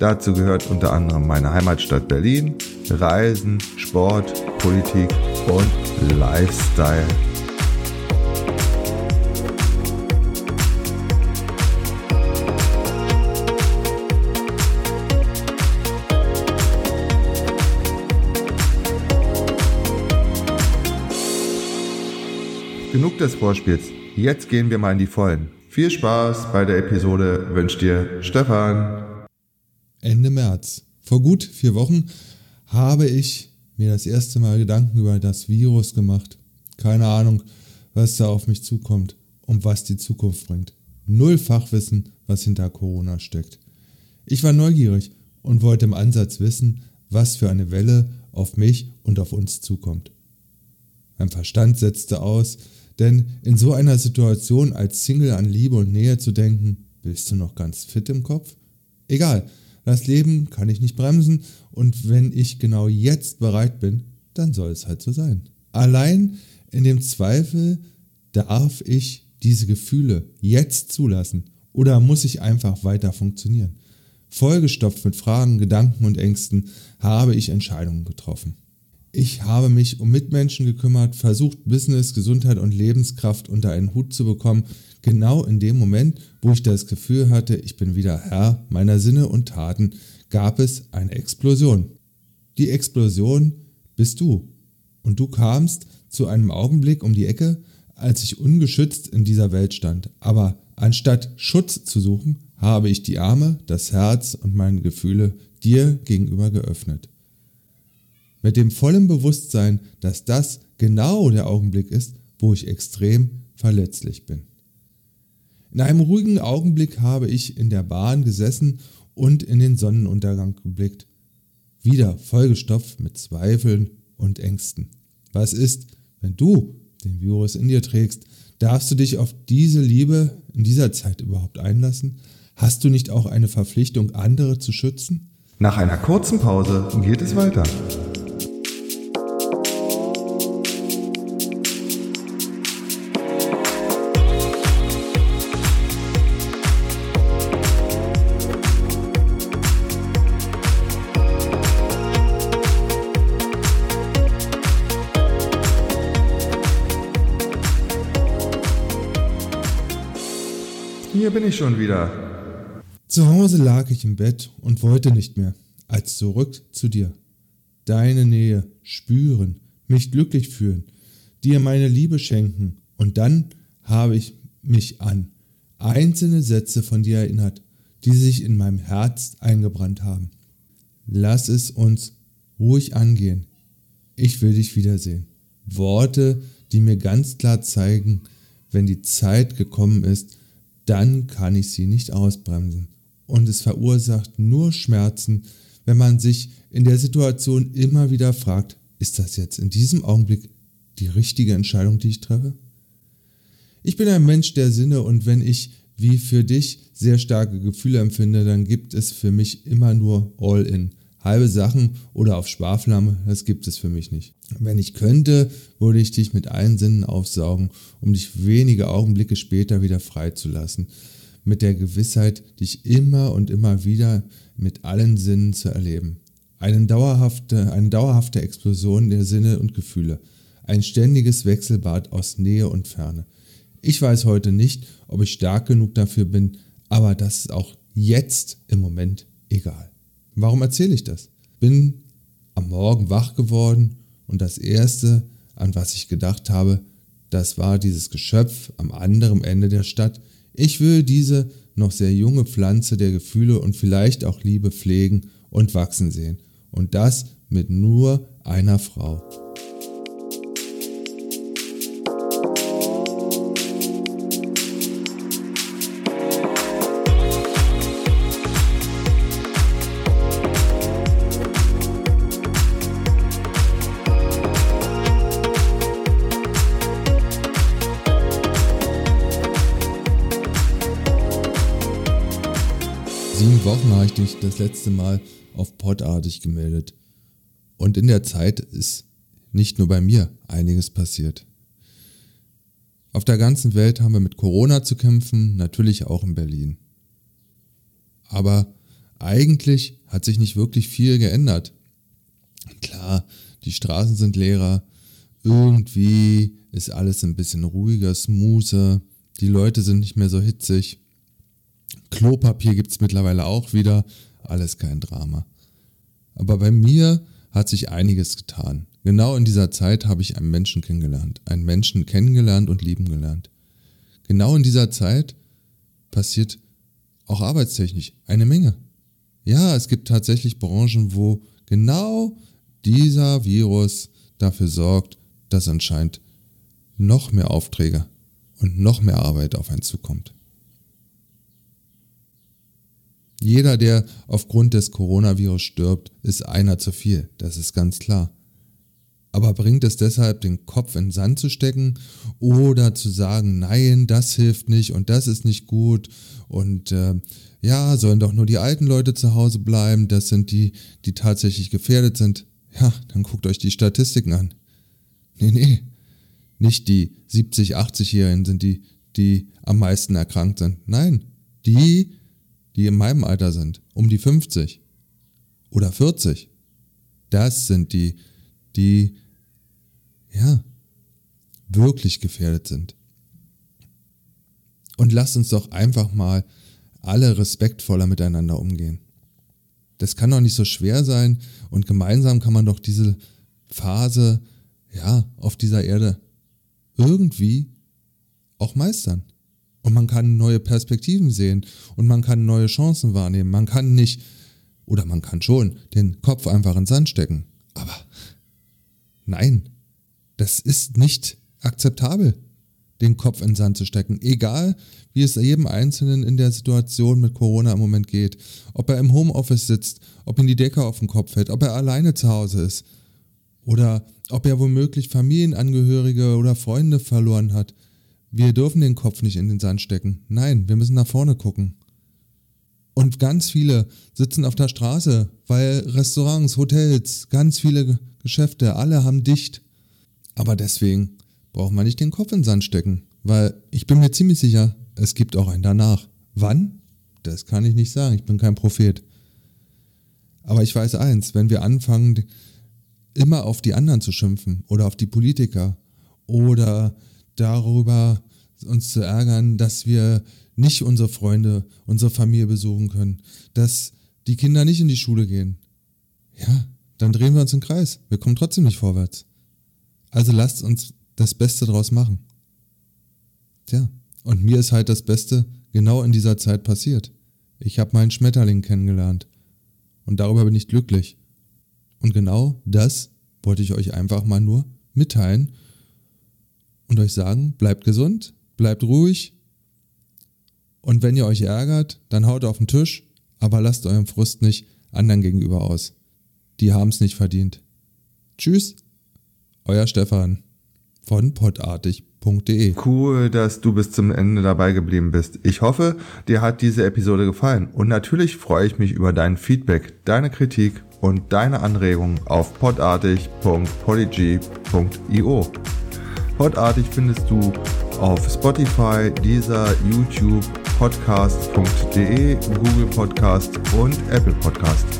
Dazu gehört unter anderem meine Heimatstadt Berlin, Reisen, Sport, Politik und Lifestyle. Genug des Vorspiels. Jetzt gehen wir mal in die Vollen. Viel Spaß bei der Episode wünscht dir Stefan. Ende März. Vor gut vier Wochen habe ich mir das erste Mal Gedanken über das Virus gemacht. Keine Ahnung, was da auf mich zukommt und was die Zukunft bringt. Null Fachwissen, was hinter Corona steckt. Ich war neugierig und wollte im Ansatz wissen, was für eine Welle auf mich und auf uns zukommt. Mein Verstand setzte aus, denn in so einer Situation als Single an Liebe und Nähe zu denken, bist du noch ganz fit im Kopf? Egal, das Leben kann ich nicht bremsen und wenn ich genau jetzt bereit bin, dann soll es halt so sein. Allein in dem Zweifel darf ich diese Gefühle jetzt zulassen oder muss ich einfach weiter funktionieren? Vollgestopft mit Fragen, Gedanken und Ängsten habe ich Entscheidungen getroffen. Ich habe mich um Mitmenschen gekümmert, versucht, Business, Gesundheit und Lebenskraft unter einen Hut zu bekommen, genau in dem Moment, wo ich das Gefühl hatte, ich bin wieder Herr meiner Sinne und Taten, gab es eine Explosion. Die Explosion bist du. Und du kamst zu einem Augenblick um die Ecke, als ich ungeschützt in dieser Welt stand. Aber anstatt Schutz zu suchen, habe ich die Arme, das Herz und meine Gefühle dir gegenüber geöffnet mit dem vollen Bewusstsein, dass das genau der Augenblick ist, wo ich extrem verletzlich bin. In einem ruhigen Augenblick habe ich in der Bahn gesessen und in den Sonnenuntergang geblickt, wieder vollgestopft mit Zweifeln und Ängsten. Was ist, wenn du den Virus in dir trägst? Darfst du dich auf diese Liebe in dieser Zeit überhaupt einlassen? Hast du nicht auch eine Verpflichtung, andere zu schützen? Nach einer kurzen Pause geht es weiter. Hier bin ich schon wieder. Zu Hause lag ich im Bett und wollte nicht mehr, als zurück zu dir. Deine Nähe spüren, mich glücklich fühlen, dir meine Liebe schenken und dann habe ich mich an einzelne Sätze von dir erinnert, die sich in meinem Herz eingebrannt haben. Lass es uns ruhig angehen. Ich will dich wiedersehen. Worte, die mir ganz klar zeigen, wenn die Zeit gekommen ist, dann kann ich sie nicht ausbremsen. Und es verursacht nur Schmerzen, wenn man sich in der Situation immer wieder fragt, ist das jetzt in diesem Augenblick die richtige Entscheidung, die ich treffe? Ich bin ein Mensch der Sinne und wenn ich wie für dich sehr starke Gefühle empfinde, dann gibt es für mich immer nur All-in halbe Sachen oder auf Sparflamme, das gibt es für mich nicht. Wenn ich könnte, würde ich dich mit allen Sinnen aufsaugen, um dich wenige Augenblicke später wieder freizulassen, mit der Gewissheit, dich immer und immer wieder mit allen Sinnen zu erleben. Eine dauerhafte, eine dauerhafte Explosion der Sinne und Gefühle, ein ständiges Wechselbad aus Nähe und Ferne. Ich weiß heute nicht, ob ich stark genug dafür bin, aber das ist auch jetzt im Moment egal. Warum erzähle ich das? Bin am Morgen wach geworden und das Erste, an was ich gedacht habe, das war dieses Geschöpf am anderen Ende der Stadt. Ich will diese noch sehr junge Pflanze der Gefühle und vielleicht auch Liebe pflegen und wachsen sehen. Und das mit nur einer Frau. Vielen Wochen habe ich mich das letzte Mal auf Podartig gemeldet. Und in der Zeit ist nicht nur bei mir einiges passiert. Auf der ganzen Welt haben wir mit Corona zu kämpfen, natürlich auch in Berlin. Aber eigentlich hat sich nicht wirklich viel geändert. Klar, die Straßen sind leerer, irgendwie ist alles ein bisschen ruhiger, smoother, die Leute sind nicht mehr so hitzig. Klopapier gibt es mittlerweile auch wieder, alles kein Drama. Aber bei mir hat sich einiges getan. Genau in dieser Zeit habe ich einen Menschen kennengelernt, einen Menschen kennengelernt und lieben gelernt. Genau in dieser Zeit passiert auch arbeitstechnisch eine Menge. Ja, es gibt tatsächlich Branchen, wo genau dieser Virus dafür sorgt, dass anscheinend noch mehr Aufträge und noch mehr Arbeit auf einen zukommt. Jeder, der aufgrund des Coronavirus stirbt, ist einer zu viel, das ist ganz klar. Aber bringt es deshalb, den Kopf in den Sand zu stecken oder zu sagen, nein, das hilft nicht und das ist nicht gut und äh, ja, sollen doch nur die alten Leute zu Hause bleiben, das sind die, die tatsächlich gefährdet sind. Ja, dann guckt euch die Statistiken an. Nee, nee, nicht die 70, 80-Jährigen sind die, die am meisten erkrankt sind. Nein, die, die in meinem Alter sind, um die 50 oder 40. Das sind die, die, ja, wirklich gefährdet sind. Und lasst uns doch einfach mal alle respektvoller miteinander umgehen. Das kann doch nicht so schwer sein und gemeinsam kann man doch diese Phase, ja, auf dieser Erde irgendwie auch meistern. Und man kann neue Perspektiven sehen und man kann neue Chancen wahrnehmen. Man kann nicht, oder man kann schon, den Kopf einfach in den Sand stecken. Aber nein, das ist nicht akzeptabel, den Kopf in den Sand zu stecken. Egal, wie es jedem Einzelnen in der Situation mit Corona im Moment geht. Ob er im Homeoffice sitzt, ob ihm die Decke auf den Kopf fällt, ob er alleine zu Hause ist. Oder ob er womöglich Familienangehörige oder Freunde verloren hat. Wir dürfen den Kopf nicht in den Sand stecken. Nein, wir müssen nach vorne gucken. Und ganz viele sitzen auf der Straße, weil Restaurants, Hotels, ganz viele Geschäfte, alle haben dicht. Aber deswegen braucht man nicht den Kopf in den Sand stecken, weil ich bin mir ziemlich sicher, es gibt auch ein danach. Wann? Das kann ich nicht sagen, ich bin kein Prophet. Aber ich weiß eins, wenn wir anfangen, immer auf die anderen zu schimpfen oder auf die Politiker oder darüber uns zu ärgern, dass wir nicht unsere Freunde, unsere Familie besuchen können, dass die Kinder nicht in die Schule gehen. Ja, dann drehen wir uns im Kreis. Wir kommen trotzdem nicht vorwärts. Also lasst uns das Beste draus machen. Tja, und mir ist halt das Beste genau in dieser Zeit passiert. Ich habe meinen Schmetterling kennengelernt. Und darüber bin ich glücklich. Und genau das wollte ich euch einfach mal nur mitteilen und euch sagen, bleibt gesund, bleibt ruhig und wenn ihr euch ärgert, dann haut auf den Tisch, aber lasst euren Frust nicht anderen gegenüber aus. Die haben es nicht verdient. Tschüss, euer Stefan von podartig.de. Cool, dass du bis zum Ende dabei geblieben bist. Ich hoffe, dir hat diese Episode gefallen und natürlich freue ich mich über dein Feedback, deine Kritik und deine Anregungen auf podartig.polyg.io. Podartig findest du auf Spotify, dieser YouTube, podcast.de, Google Podcast und Apple Podcast.